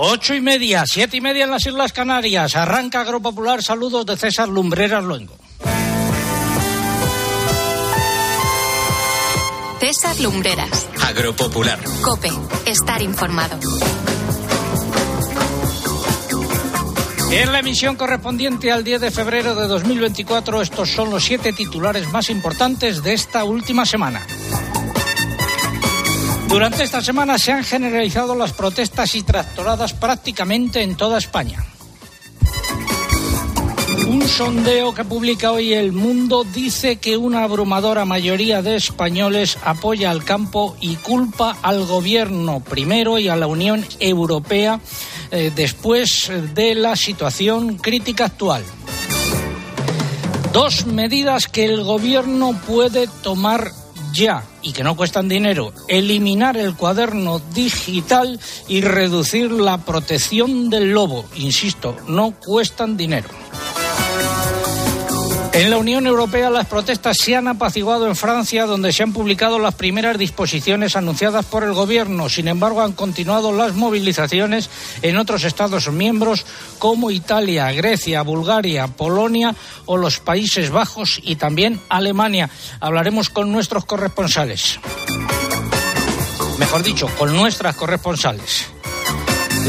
Ocho y media, siete y media en las Islas Canarias. Arranca Agropopular. Saludos de César Lumbreras Luengo. César Lumbreras. Agropopular. Cope. Estar informado. En la emisión correspondiente al 10 de febrero de 2024, estos son los siete titulares más importantes de esta última semana. Durante esta semana se han generalizado las protestas y tractoradas prácticamente en toda España. Un sondeo que publica hoy El Mundo dice que una abrumadora mayoría de españoles apoya al campo y culpa al gobierno primero y a la Unión Europea eh, después de la situación crítica actual. Dos medidas que el gobierno puede tomar ya y que no cuestan dinero, eliminar el cuaderno digital y reducir la protección del lobo. Insisto, no cuestan dinero. En la Unión Europea las protestas se han apaciguado en Francia, donde se han publicado las primeras disposiciones anunciadas por el Gobierno. Sin embargo, han continuado las movilizaciones en otros Estados miembros como Italia, Grecia, Bulgaria, Polonia o los Países Bajos y también Alemania. Hablaremos con nuestros corresponsales. Mejor dicho, con nuestras corresponsales.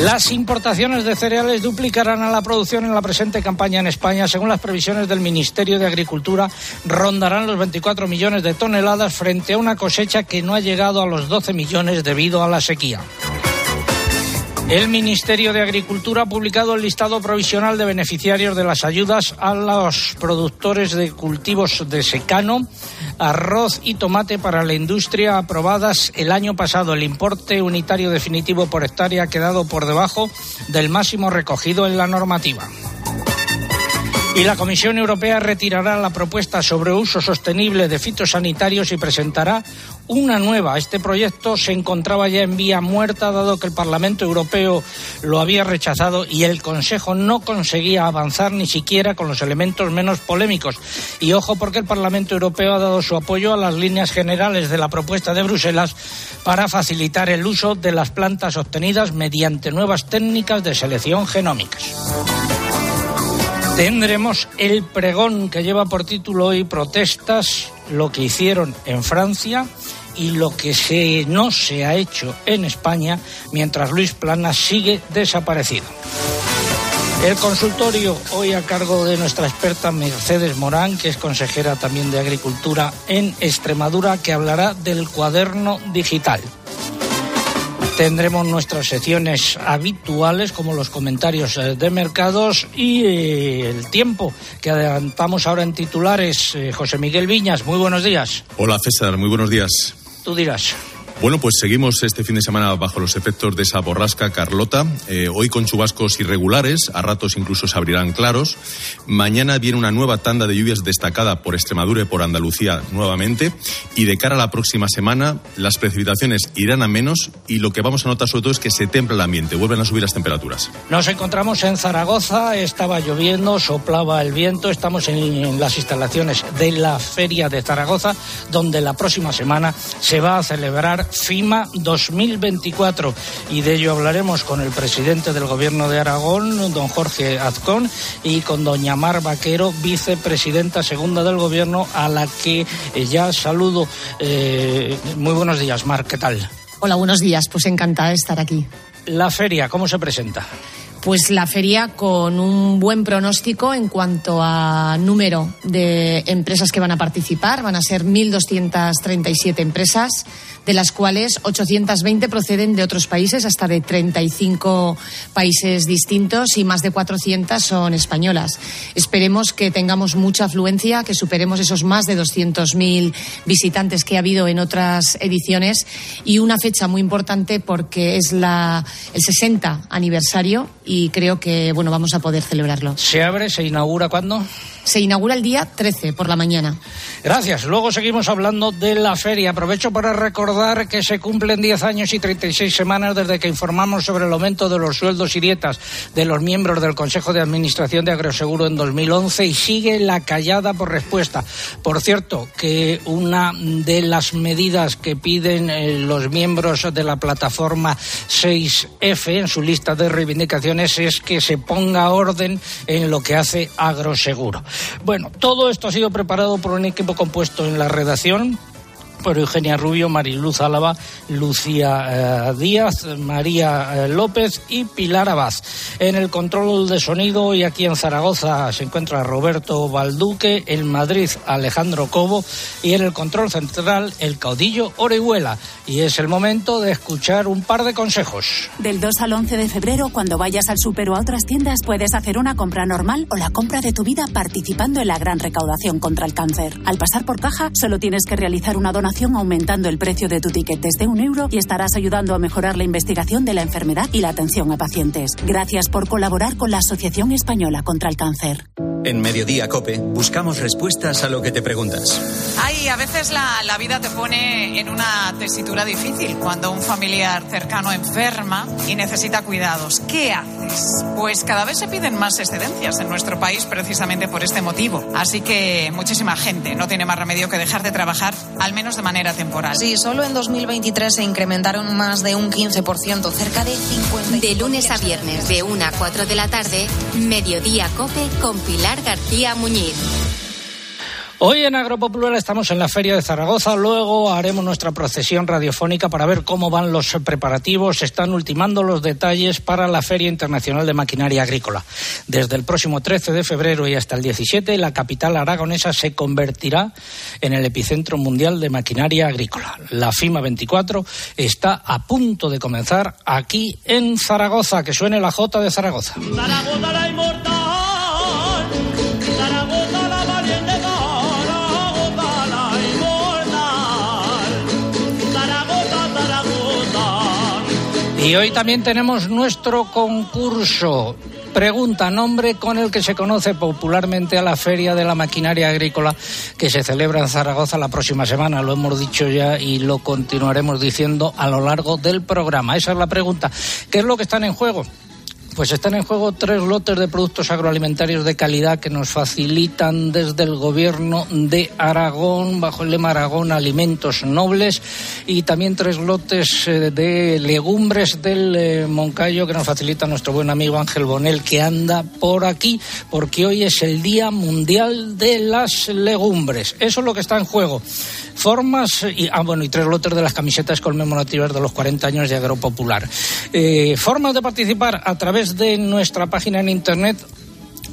Las importaciones de cereales duplicarán a la producción en la presente campaña en España. Según las previsiones del Ministerio de Agricultura, rondarán los 24 millones de toneladas frente a una cosecha que no ha llegado a los 12 millones debido a la sequía. El Ministerio de Agricultura ha publicado el listado provisional de beneficiarios de las ayudas a los productores de cultivos de secano, arroz y tomate para la industria aprobadas el año pasado. El importe unitario definitivo por hectárea ha quedado por debajo del máximo recogido en la normativa. Y la Comisión Europea retirará la propuesta sobre uso sostenible de fitosanitarios y presentará una nueva. Este proyecto se encontraba ya en vía muerta dado que el Parlamento Europeo lo había rechazado y el Consejo no conseguía avanzar ni siquiera con los elementos menos polémicos. Y ojo porque el Parlamento Europeo ha dado su apoyo a las líneas generales de la propuesta de Bruselas para facilitar el uso de las plantas obtenidas mediante nuevas técnicas de selección genómicas. Tendremos el pregón que lleva por título hoy protestas, lo que hicieron en Francia y lo que se, no se ha hecho en España mientras Luis Plana sigue desaparecido. El consultorio hoy a cargo de nuestra experta Mercedes Morán, que es consejera también de Agricultura en Extremadura, que hablará del cuaderno digital. Tendremos nuestras secciones habituales como los comentarios eh, de mercados y eh, el tiempo que adelantamos ahora en titulares. Eh, José Miguel Viñas, muy buenos días. Hola César, muy buenos días. Tú dirás. Bueno, pues seguimos este fin de semana bajo los efectos de esa borrasca Carlota. Eh, hoy con chubascos irregulares, a ratos incluso se abrirán claros. Mañana viene una nueva tanda de lluvias destacada por Extremadura y por Andalucía nuevamente. Y de cara a la próxima semana, las precipitaciones irán a menos y lo que vamos a notar sobre todo es que se templa el ambiente, vuelven a subir las temperaturas. Nos encontramos en Zaragoza, estaba lloviendo, soplaba el viento. Estamos en, en las instalaciones de la Feria de Zaragoza, donde la próxima semana se va a celebrar FIMA 2024 y de ello hablaremos con el presidente del Gobierno de Aragón, don Jorge Azcón, y con doña Mar Vaquero, vicepresidenta segunda del Gobierno, a la que eh, ya saludo. Eh, muy buenos días, Mar, ¿qué tal? Hola, buenos días, pues encantada de estar aquí. La feria, ¿cómo se presenta? Pues la feria con un buen pronóstico en cuanto a número de empresas que van a participar. Van a ser 1.237 empresas, de las cuales 820 proceden de otros países, hasta de 35 países distintos y más de 400 son españolas. Esperemos que tengamos mucha afluencia, que superemos esos más de 200.000 visitantes que ha habido en otras ediciones y una fecha muy importante porque es la, el 60 aniversario y creo que bueno vamos a poder celebrarlo. ¿Se abre? ¿Se inaugura cuándo? Se inaugura el día 13 por la mañana. Gracias. Luego seguimos hablando de la feria. Aprovecho para recordar que se cumplen 10 años y 36 semanas desde que informamos sobre el aumento de los sueldos y dietas de los miembros del Consejo de Administración de Agroseguro en 2011 y sigue la callada por respuesta. Por cierto, que una de las medidas que piden eh, los miembros de la plataforma 6F en su lista de reivindicaciones es que se ponga orden en lo que hace Agroseguro. Bueno, todo esto ha sido preparado por un equipo compuesto en la redacción por Eugenia Rubio, Mariluz Álava, Lucía eh, Díaz, María eh, López y Pilar Abad. En el control de sonido y aquí en Zaragoza se encuentra Roberto Balduque, en Madrid Alejandro Cobo y en el control central el caudillo Orihuela. Y es el momento de escuchar un par de consejos. Del 2 al 11 de febrero, cuando vayas al super o a otras tiendas, puedes hacer una compra normal o la compra de tu vida participando en la gran recaudación contra el cáncer. Al pasar por caja, solo tienes que realizar una donación aumentando el precio de tu ticket desde un euro y estarás ayudando a mejorar la investigación de la enfermedad y la atención a pacientes. Gracias por colaborar con la Asociación Española contra el Cáncer. En Mediodía Cope buscamos respuestas a lo que te preguntas. Ay, a veces la, la, vida te pone en una tesitura difícil cuando un familiar cercano enferma y necesita cuidados. ¿Qué haces? Pues cada vez se piden más excedencias en nuestro país precisamente por este motivo. Así que muchísima gente no tiene más remedio que dejar de trabajar, al menos de manera temporal. Sí, solo en 2023 se incrementaron más de un 15%, cerca de 50. De lunes a viernes, de 1 a 4 de la tarde, Mediodía Cope con Pilar García Muñiz. Hoy en Agropopular estamos en la Feria de Zaragoza, luego haremos nuestra procesión radiofónica para ver cómo van los preparativos. Se están ultimando los detalles para la Feria Internacional de Maquinaria Agrícola. Desde el próximo 13 de febrero y hasta el 17, la capital aragonesa se convertirá en el epicentro mundial de maquinaria agrícola. La FIMA 24 está a punto de comenzar aquí en Zaragoza. Que suene la J de Zaragoza. Zaragoza la inmortal. Y hoy también tenemos nuestro concurso. Pregunta, nombre con el que se conoce popularmente a la Feria de la Maquinaria Agrícola que se celebra en Zaragoza la próxima semana. Lo hemos dicho ya y lo continuaremos diciendo a lo largo del programa. Esa es la pregunta. ¿Qué es lo que están en juego? Pues están en juego tres lotes de productos agroalimentarios de calidad que nos facilitan desde el gobierno de Aragón, bajo el lema Aragón Alimentos Nobles, y también tres lotes eh, de legumbres del eh, Moncayo que nos facilita nuestro buen amigo Ángel Bonel, que anda por aquí, porque hoy es el Día Mundial de las Legumbres. Eso es lo que está en juego. Formas, y, ah, bueno, y tres lotes de las camisetas conmemorativas de los 40 años de Agropopular. Eh, formas de participar a través de nuestra página en internet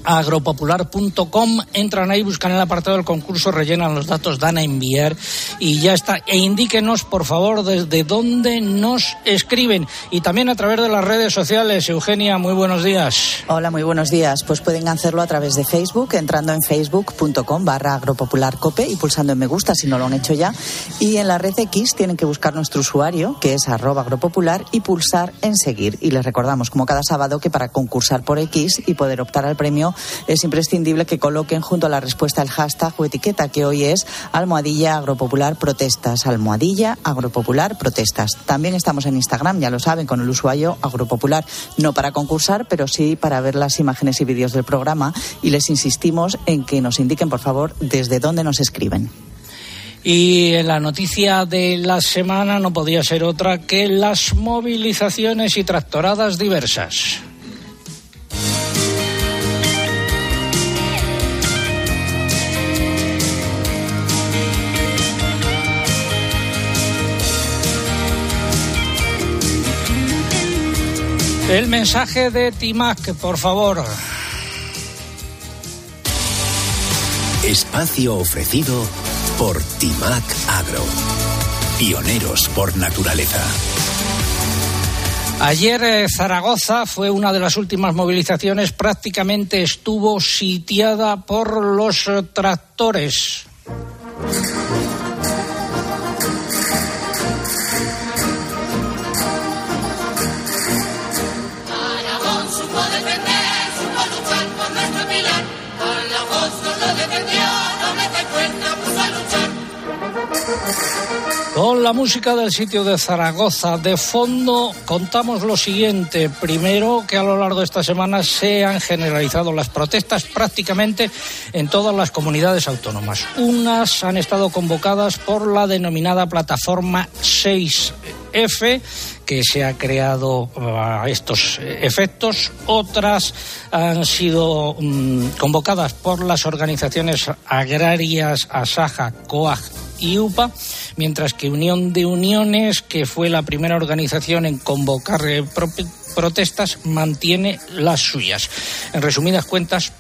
agropopular.com, entran ahí, buscan el apartado del concurso, rellenan los datos, dan a enviar y ya está. E indíquenos, por favor, desde dónde nos escriben y también a través de las redes sociales. Eugenia, muy buenos días. Hola, muy buenos días. Pues pueden hacerlo a través de Facebook, entrando en facebook.com barra agropopularcope y pulsando en me gusta si no lo han hecho ya. Y en la red X tienen que buscar nuestro usuario, que es arroba agropopular, y pulsar en seguir. Y les recordamos, como cada sábado, que para concursar por X y poder optar al premio es imprescindible que coloquen junto a la respuesta el hashtag o etiqueta que hoy es almohadilla agropopular protestas. Almohadilla agropopular protestas. También estamos en Instagram, ya lo saben, con el usuario agropopular. No para concursar, pero sí para ver las imágenes y vídeos del programa. Y les insistimos en que nos indiquen, por favor, desde dónde nos escriben. Y la noticia de la semana no podía ser otra que las movilizaciones y tractoradas diversas. El mensaje de Timac, por favor. Espacio ofrecido por Timac Agro. Pioneros por naturaleza. Ayer eh, Zaragoza fue una de las últimas movilizaciones, prácticamente estuvo sitiada por los eh, tractores. Con la música del sitio de Zaragoza de fondo contamos lo siguiente. Primero, que a lo largo de esta semana se han generalizado las protestas prácticamente en todas las comunidades autónomas. Unas han estado convocadas por la denominada plataforma 6F que se ha creado a estos efectos. Otras han sido mm, convocadas por las organizaciones agrarias Asaja, COAG y UPA, mientras que Unión de Uniones, que fue la primera organización en convocar eh, protestas, mantiene las suyas. En resumidas cuentas,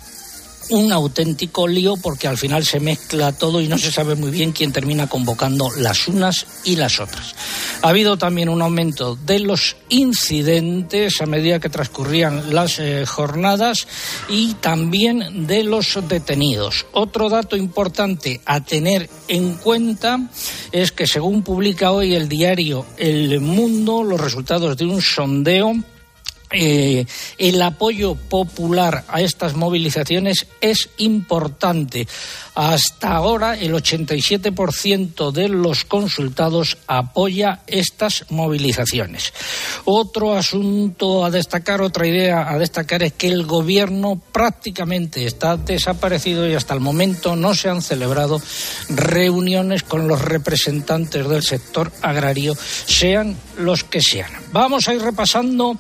un auténtico lío porque al final se mezcla todo y no se sabe muy bien quién termina convocando las unas y las otras. Ha habido también un aumento de los incidentes a medida que transcurrían las eh, jornadas y también de los detenidos. Otro dato importante a tener en cuenta es que según publica hoy el diario El Mundo, los resultados de un sondeo eh, el apoyo popular a estas movilizaciones es importante. Hasta ahora el 87% de los consultados apoya estas movilizaciones. Otro asunto a destacar, otra idea a destacar es que el gobierno prácticamente está desaparecido y hasta el momento no se han celebrado reuniones con los representantes del sector agrario, sean los que sean. Vamos a ir repasando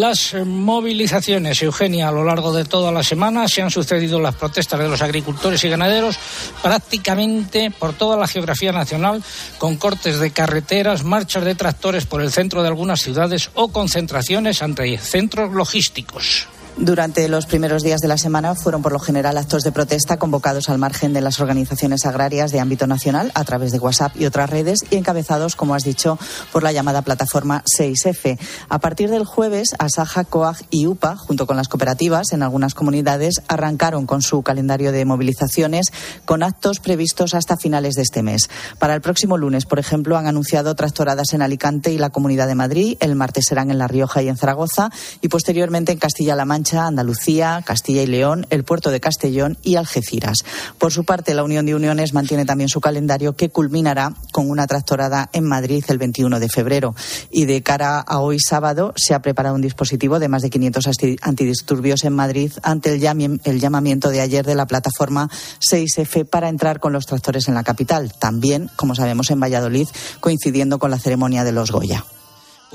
las movilizaciones, Eugenia, a lo largo de toda la semana se han sucedido las protestas de los agricultores y ganaderos prácticamente por toda la geografía nacional, con cortes de carreteras, marchas de tractores por el centro de algunas ciudades o concentraciones ante centros logísticos. Durante los primeros días de la semana fueron por lo general actos de protesta convocados al margen de las organizaciones agrarias de ámbito nacional a través de WhatsApp y otras redes y encabezados, como has dicho, por la llamada plataforma 6F. A partir del jueves, Asaja, COAG y UPA, junto con las cooperativas en algunas comunidades, arrancaron con su calendario de movilizaciones con actos previstos hasta finales de este mes. Para el próximo lunes, por ejemplo, han anunciado tractoradas en Alicante y la Comunidad de Madrid, el martes serán en La Rioja y en Zaragoza y posteriormente en Castilla-La Mancha Andalucía, Castilla y León, el puerto de Castellón y Algeciras. Por su parte, la Unión de Uniones mantiene también su calendario que culminará con una tractorada en Madrid el 21 de febrero. Y de cara a hoy sábado se ha preparado un dispositivo de más de 500 antidisturbios en Madrid ante el, el llamamiento de ayer de la plataforma 6F para entrar con los tractores en la capital. También, como sabemos, en Valladolid, coincidiendo con la ceremonia de los Goya.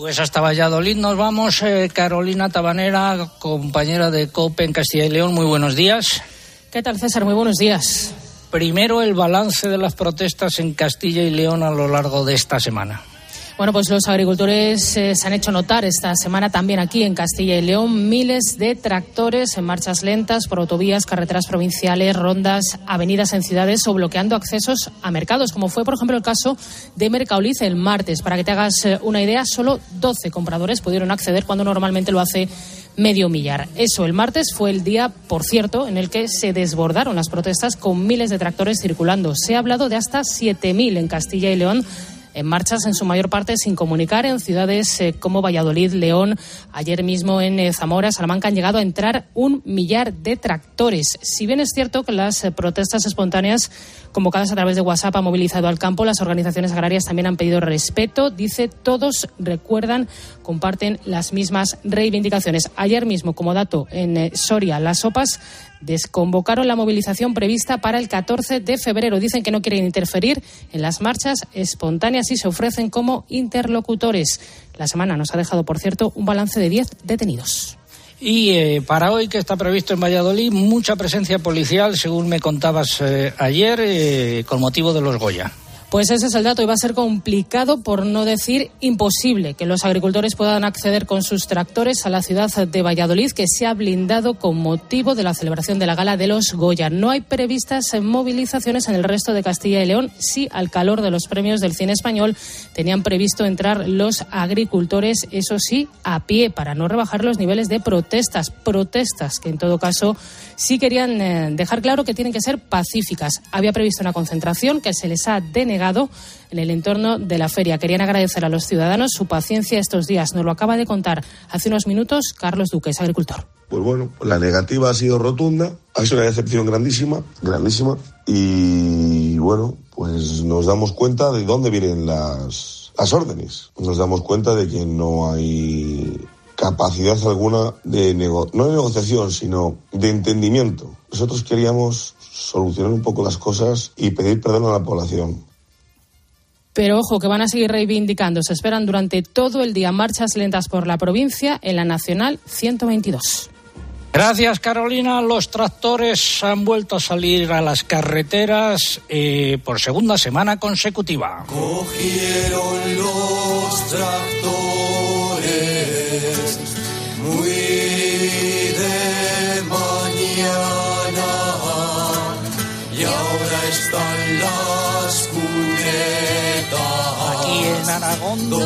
Pues hasta Valladolid nos vamos. Eh, Carolina Tabanera, compañera de COPE en Castilla y León. Muy buenos días. ¿Qué tal, César? Muy buenos días. Primero, el balance de las protestas en Castilla y León a lo largo de esta semana. Bueno, pues los agricultores eh, se han hecho notar esta semana también aquí en Castilla y León. Miles de tractores en marchas lentas por autovías, carreteras provinciales, rondas, avenidas en ciudades o bloqueando accesos a mercados, como fue, por ejemplo, el caso de Mercauliz el martes. Para que te hagas eh, una idea, solo 12 compradores pudieron acceder cuando normalmente lo hace medio millar. Eso el martes fue el día, por cierto, en el que se desbordaron las protestas con miles de tractores circulando. Se ha hablado de hasta 7.000 en Castilla y León en marchas en su mayor parte sin comunicar en ciudades eh, como Valladolid, León. Ayer mismo en eh, Zamora, Salamanca han llegado a entrar un millar de tractores. Si bien es cierto que las eh, protestas espontáneas convocadas a través de WhatsApp han movilizado al campo, las organizaciones agrarias también han pedido respeto. Dice, todos recuerdan, comparten las mismas reivindicaciones. Ayer mismo, como dato, en Soria, las sopas desconvocaron la movilización prevista para el 14 de febrero. Dicen que no quieren interferir en las marchas espontáneas y se ofrecen como interlocutores. La semana nos ha dejado, por cierto, un balance de 10 detenidos. Y eh, para hoy, que está previsto en Valladolid, mucha presencia policial, según me contabas eh, ayer, eh, con motivo de los Goya. Pues ese es el dato y va a ser complicado, por no decir imposible, que los agricultores puedan acceder con sus tractores a la ciudad de Valladolid, que se ha blindado con motivo de la celebración de la gala de los Goya. No hay previstas movilizaciones en el resto de Castilla y León. Sí, al calor de los premios del cine español, tenían previsto entrar los agricultores, eso sí, a pie, para no rebajar los niveles de protestas. Protestas que, en todo caso, sí querían eh, dejar claro que tienen que ser pacíficas. Había previsto una concentración que se les ha denegado en el entorno de la feria. Querían agradecer a los ciudadanos su paciencia estos días. Nos lo acaba de contar hace unos minutos Carlos Duques, agricultor. Pues bueno, la negativa ha sido rotunda, ha sido una decepción grandísima, grandísima, y bueno, pues nos damos cuenta de dónde vienen las, las órdenes. Nos damos cuenta de que no hay capacidad alguna de no de negociación, sino de entendimiento. Nosotros queríamos solucionar un poco las cosas y pedir perdón a la población. Pero ojo, que van a seguir reivindicando. Se esperan durante todo el día marchas lentas por la provincia en la Nacional 122. Gracias, Carolina. Los tractores han vuelto a salir a las carreteras eh, por segunda semana consecutiva. Cogieron los tractores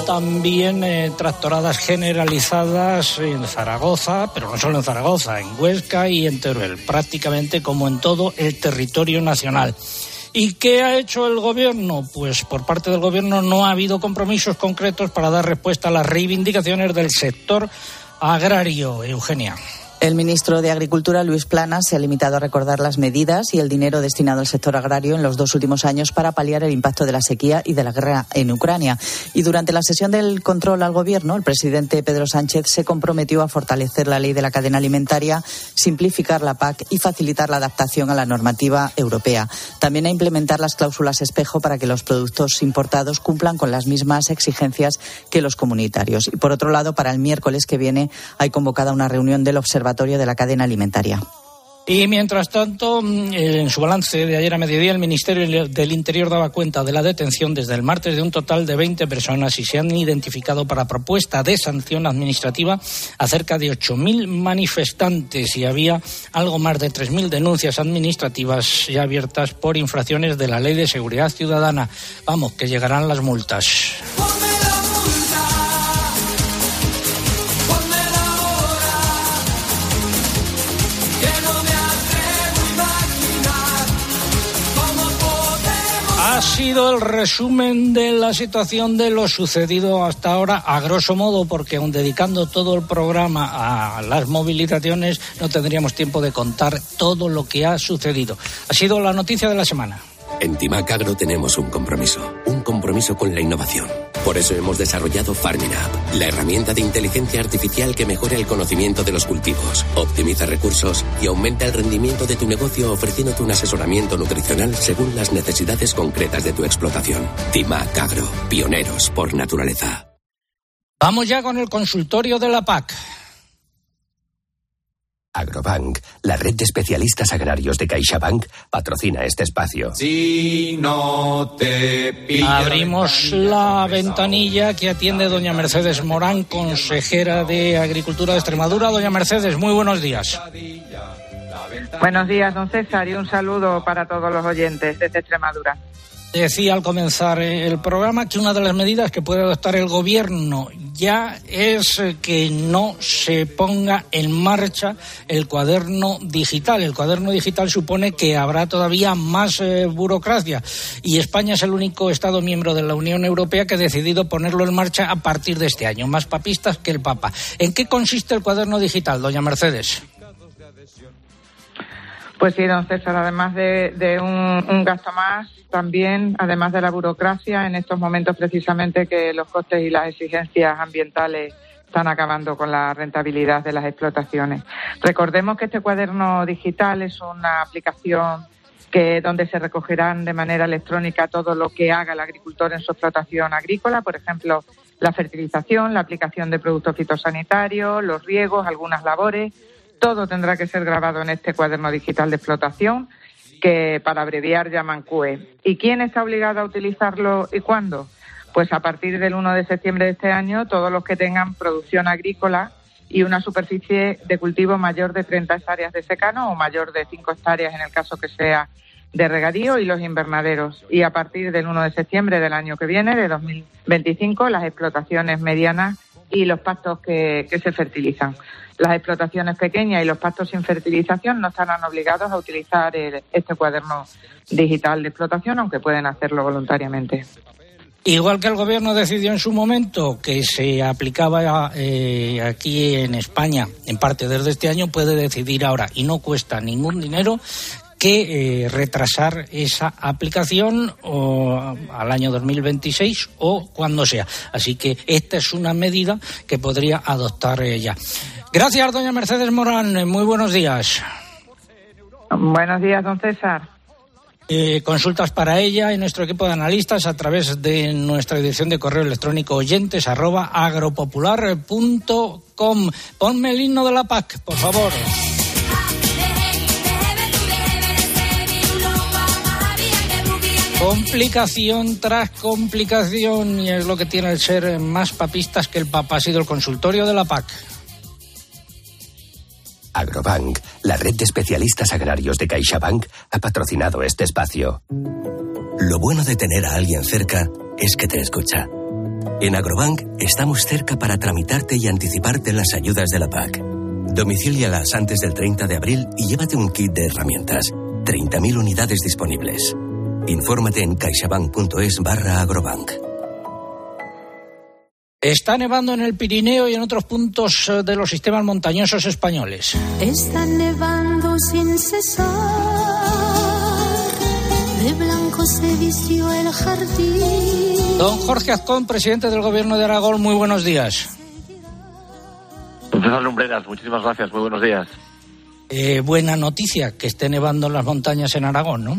también eh, tractoradas generalizadas en Zaragoza, pero no solo en Zaragoza, en Huesca y en Teruel, prácticamente como en todo el territorio nacional. ¿Y qué ha hecho el gobierno? Pues por parte del gobierno no ha habido compromisos concretos para dar respuesta a las reivindicaciones del sector agrario, Eugenia. El ministro de Agricultura, Luis Planas, se ha limitado a recordar las medidas y el dinero destinado al sector agrario en los dos últimos años para paliar el impacto de la sequía y de la guerra en Ucrania. Y durante la sesión del control al Gobierno, el presidente Pedro Sánchez se comprometió a fortalecer la ley de la cadena alimentaria, simplificar la PAC y facilitar la adaptación a la normativa europea. También a implementar las cláusulas espejo para que los productos importados cumplan con las mismas exigencias que los comunitarios. Y por otro lado, para el miércoles que viene hay convocada una reunión del Observatorio de la Cadena Alimentaria. Y mientras tanto, mm, en su balance de ayer a mediodía, el Ministerio del Interior daba cuenta de la detención desde el martes de un total de 20 personas y se han identificado para propuesta de sanción administrativa a cerca de 8.000 manifestantes y había algo más de 3.000 denuncias administrativas ya abiertas por infracciones de la Ley de Seguridad Ciudadana. Vamos, que llegarán las multas. Ha sido el resumen de la situación de lo sucedido hasta ahora, a grosso modo, porque aun dedicando todo el programa a las movilizaciones, no tendríamos tiempo de contar todo lo que ha sucedido. Ha sido la noticia de la semana. En Timac Agro tenemos un compromiso, un compromiso con la innovación. Por eso hemos desarrollado Farming App, la herramienta de inteligencia artificial que mejora el conocimiento de los cultivos, optimiza recursos y aumenta el rendimiento de tu negocio ofreciéndote un asesoramiento nutricional según las necesidades concretas de tu explotación. Timac Agro, pioneros por naturaleza. Vamos ya con el consultorio de la PAC. Agrobank, la red de especialistas agrarios de CaixaBank, patrocina este espacio. Si no te Abrimos la ventanilla que atiende doña Mercedes Morán, consejera de Agricultura de Extremadura. Doña Mercedes, muy buenos días. Buenos días, don César, y un saludo para todos los oyentes desde Extremadura. Decía al comenzar el programa que una de las medidas que puede adoptar el gobierno ya es que no se ponga en marcha el cuaderno digital. El cuaderno digital supone que habrá todavía más eh, burocracia y España es el único Estado miembro de la Unión Europea que ha decidido ponerlo en marcha a partir de este año. Más papistas que el Papa. ¿En qué consiste el cuaderno digital, doña Mercedes? Pues sí, don César, además de, un, un, gasto más, también, además de la burocracia, en estos momentos precisamente que los costes y las exigencias ambientales están acabando con la rentabilidad de las explotaciones. Recordemos que este cuaderno digital es una aplicación que donde se recogerán de manera electrónica todo lo que haga el agricultor en su explotación agrícola, por ejemplo, la fertilización, la aplicación de productos fitosanitarios, los riegos, algunas labores todo tendrá que ser grabado en este cuaderno digital de explotación que para abreviar llaman CUE. ¿Y quién está obligado a utilizarlo y cuándo? Pues a partir del 1 de septiembre de este año, todos los que tengan producción agrícola y una superficie de cultivo mayor de 30 hectáreas de secano o mayor de 5 hectáreas en el caso que sea de regadío y los invernaderos. Y a partir del 1 de septiembre del año que viene, de 2025, las explotaciones medianas y los pastos que, se fertilizan. Las explotaciones pequeñas y los pastos sin fertilización no estarán obligados a utilizar el, este cuaderno digital de explotación, aunque pueden hacerlo voluntariamente. Igual que el gobierno decidió en su momento que se aplicaba eh, aquí en España, en parte desde este año, puede decidir ahora, y no cuesta ningún dinero, que eh, retrasar esa aplicación o, al año 2026 o cuando sea. Así que esta es una medida que podría adoptar ella. Gracias, doña Mercedes Morán. Muy buenos días. Buenos días, don César. Eh, consultas para ella y nuestro equipo de analistas a través de nuestra dirección de correo electrónico oyentes arroba agropopular.com. Ponme el himno de la PAC, por favor. Complicación tras complicación y es lo que tiene el ser más papistas que el Papa. Ha sido el consultorio de la PAC. Agrobank, la red de especialistas agrarios de CaixaBank, ha patrocinado este espacio. Lo bueno de tener a alguien cerca es que te escucha. En Agrobank estamos cerca para tramitarte y anticiparte las ayudas de la PAC. Domicílialas antes del 30 de abril y llévate un kit de herramientas. 30.000 unidades disponibles. Infórmate en caixabank.es barra agrobank. Está nevando en el Pirineo y en otros puntos eh, de los sistemas montañosos españoles. Está nevando sin cesar. De blanco se vistió el jardín. Don Jorge Azcón, presidente del Gobierno de Aragón, muy buenos días. César Lumbreras, muchísimas gracias, muy buenos días. Eh, buena noticia que esté nevando en las montañas en Aragón, ¿no?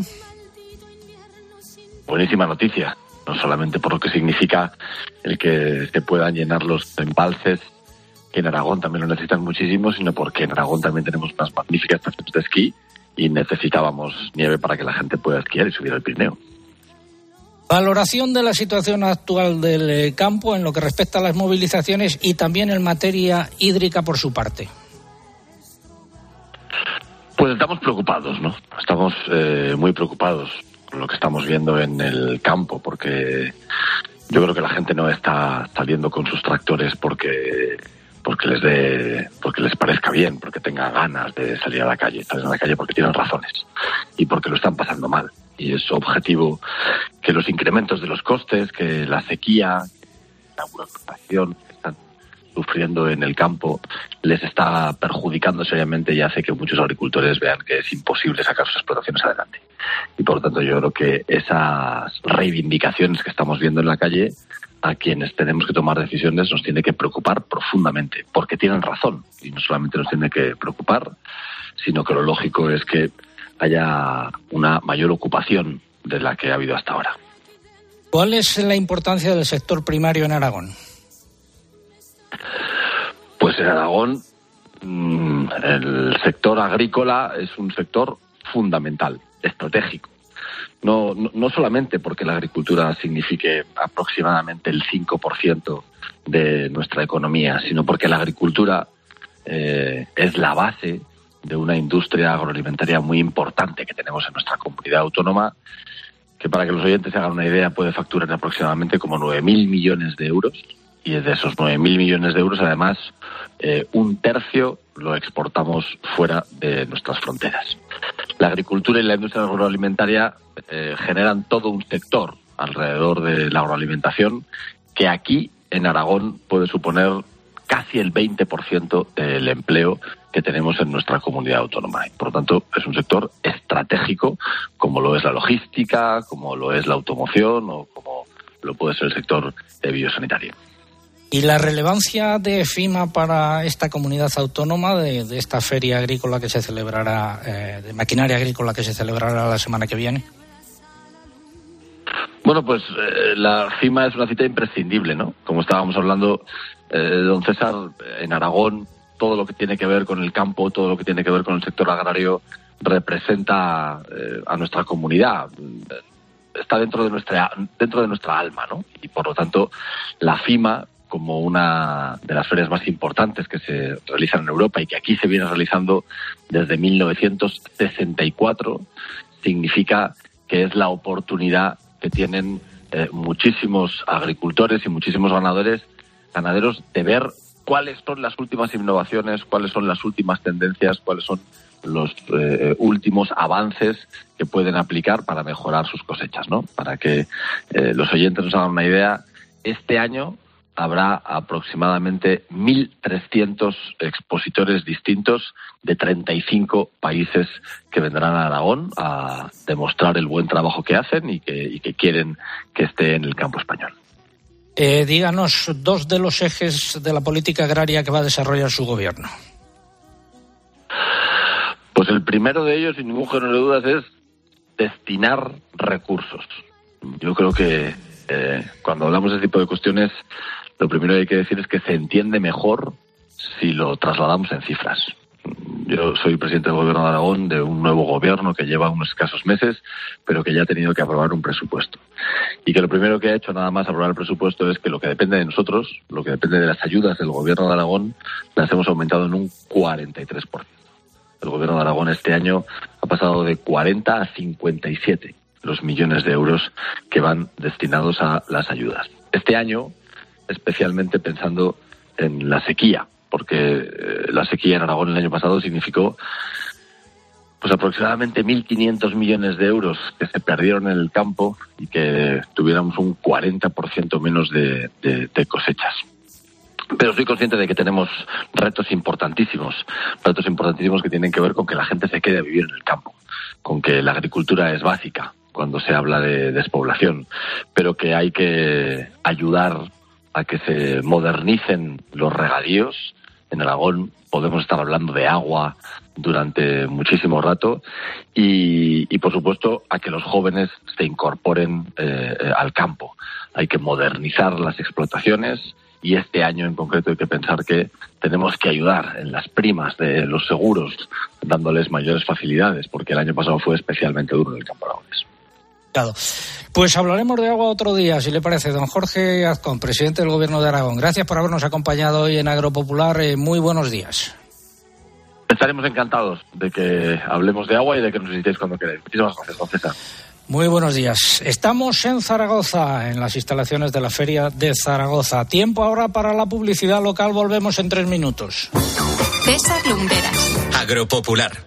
Buenísima noticia, no solamente por lo que significa el que se puedan llenar los embalses, que en Aragón también lo necesitan muchísimo, sino porque en Aragón también tenemos unas magníficas estaciones de esquí y necesitábamos nieve para que la gente pueda esquiar y subir al Pirineo. Valoración de la situación actual del eh, campo en lo que respecta a las movilizaciones y también en materia hídrica por su parte. Pues estamos preocupados, ¿no? Estamos eh, muy preocupados lo que estamos viendo en el campo, porque yo creo que la gente no está saliendo con sus tractores porque porque les dé, porque les parezca bien, porque tenga ganas de salir a la calle, salen a la calle porque tienen razones y porque lo están pasando mal. Y es objetivo que los incrementos de los costes, que la sequía, la burocratización, sufriendo en el campo les está perjudicando seriamente y hace que muchos agricultores vean que es imposible sacar sus explotaciones adelante. Y por lo tanto yo creo que esas reivindicaciones que estamos viendo en la calle a quienes tenemos que tomar decisiones nos tiene que preocupar profundamente, porque tienen razón y no solamente nos tiene que preocupar, sino que lo lógico es que haya una mayor ocupación de la que ha habido hasta ahora. ¿Cuál es la importancia del sector primario en Aragón? Pues en Aragón mm, el sector agrícola es un sector fundamental, estratégico. No, no, solamente porque la agricultura signifique aproximadamente el 5% de nuestra economía, sino porque la agricultura eh, es la base de una industria agroalimentaria muy importante que tenemos en nuestra comunidad autónoma, que para que los oyentes se hagan una idea puede facturar aproximadamente como 9.000 millones de euros y de esos 9.000 millones de euros, además, eh, un tercio lo exportamos fuera de nuestras fronteras. La agricultura y la industria agroalimentaria eh, generan todo un sector alrededor de la agroalimentación que aquí, en Aragón, puede suponer casi el 20% del empleo que tenemos en nuestra comunidad autónoma. por lo tanto, es un sector estratégico, como lo es la logística, como lo es la automoción o como lo puede ser el sector biosanitario. ¿Y la relevancia de FIMA para esta comunidad autónoma, de, esta feria agrícola que se celebrará, eh, de maquinaria agrícola que se celebrará la semana que viene? Bueno, pues eh, la FIMA es una cita imprescindible, ¿no? Como estábamos hablando, eh, don César, en Aragón, todo lo que tiene que ver con el campo, todo lo que tiene que ver con el sector agrario, representa a nuestra comunidad está dentro de nuestra dentro de nuestra alma, ¿no? Y por lo tanto, la FIMA como una de las ferias más importantes que se realizan en Europa y que aquí se viene realizando desde 1964, significa que es la oportunidad que tienen eh, muchísimos agricultores y muchísimos ganadores, ganaderos de ver cuáles son las últimas innovaciones, cuáles son las últimas tendencias, cuáles son los eh, últimos avances que pueden aplicar para mejorar sus cosechas, ¿no? Para que eh, los oyentes nos hagan una idea, este año habrá aproximadamente 1.300 expositores distintos de 35 países que vendrán a Aragón a demostrar el buen trabajo que hacen y que, y que quieren que esté en el campo español. Eh, díganos dos de los ejes de la política agraria que va a desarrollar su gobierno. Pues el primero de ellos, sin ningún género de dudas, es destinar recursos. Yo creo que eh, cuando hablamos de este tipo de cuestiones, lo primero que hay que decir es que se entiende mejor si lo trasladamos en cifras. Yo soy presidente del Gobierno de Aragón de un nuevo gobierno que lleva unos escasos meses, pero que ya ha tenido que aprobar un presupuesto. Y que lo primero que ha hecho nada más aprobar el presupuesto es que lo que depende de nosotros, lo que depende de las ayudas del Gobierno de Aragón, las hemos aumentado en un 43%. El Gobierno de Aragón este año ha pasado de 40 a 57 los millones de euros que van destinados a las ayudas. Este año, especialmente pensando en la sequía, porque eh, la sequía en Aragón el año pasado significó pues aproximadamente 1.500 millones de euros que se perdieron en el campo y que tuviéramos un 40% menos de, de, de cosechas. Pero soy consciente de que tenemos retos importantísimos, retos importantísimos que tienen que ver con que la gente se quede a vivir en el campo, con que la agricultura es básica cuando se habla de despoblación, pero que hay que ayudar a que se modernicen los regadíos. En Aragón podemos estar hablando de agua durante muchísimo rato y, por supuesto, a que los jóvenes se incorporen eh, al campo. Hay que modernizar las explotaciones y este año en concreto hay que pensar que tenemos que ayudar en las primas de los seguros, dándoles mayores facilidades, porque el año pasado fue especialmente duro en el campo aragonés. Pues hablaremos de agua otro día, si le parece. Don Jorge Azcón, presidente del Gobierno de Aragón. Gracias por habernos acompañado hoy en Agropopular. Eh, muy buenos días. Estaremos encantados de que hablemos de agua y de que nos visitéis cuando queráis. Muchísimas gracias, don César. Muy buenos días. Estamos en Zaragoza, en las instalaciones de la Feria de Zaragoza. Tiempo ahora para la publicidad local. Volvemos en tres minutos. César Lumberas. Agropopular.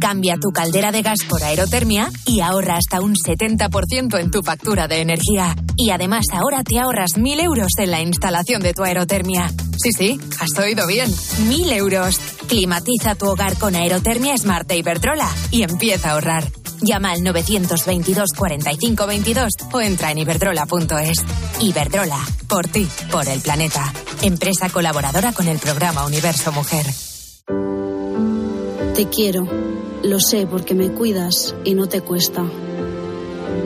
Cambia tu caldera de gas por aerotermia y ahorra hasta un 70% en tu factura de energía. Y además ahora te ahorras 1.000 euros en la instalación de tu aerotermia. Sí, sí, has oído bien. 1.000 euros. Climatiza tu hogar con aerotermia Smart de Iberdrola y empieza a ahorrar. Llama al 922 45 22 o entra en iberdrola.es. Iberdrola, por ti, por el planeta. Empresa colaboradora con el programa Universo Mujer. Te quiero, lo sé porque me cuidas y no te cuesta.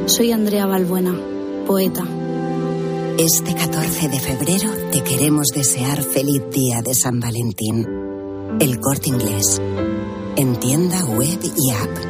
Soy Andrea Balbuena, poeta. Este 14 de febrero te queremos desear feliz día de San Valentín. El corte inglés. En tienda web y app.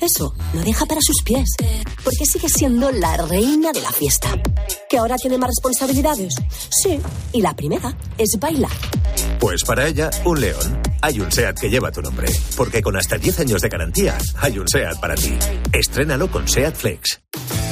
Eso, lo deja para sus pies. Porque sigue siendo la reina de la fiesta. ¿Que ahora tiene más responsabilidades? Sí. Y la primera es bailar. Pues para ella, un león. Hay un SEAT que lleva tu nombre. Porque con hasta 10 años de garantía, hay un SEAT para ti. Estrénalo con SEAT Flex.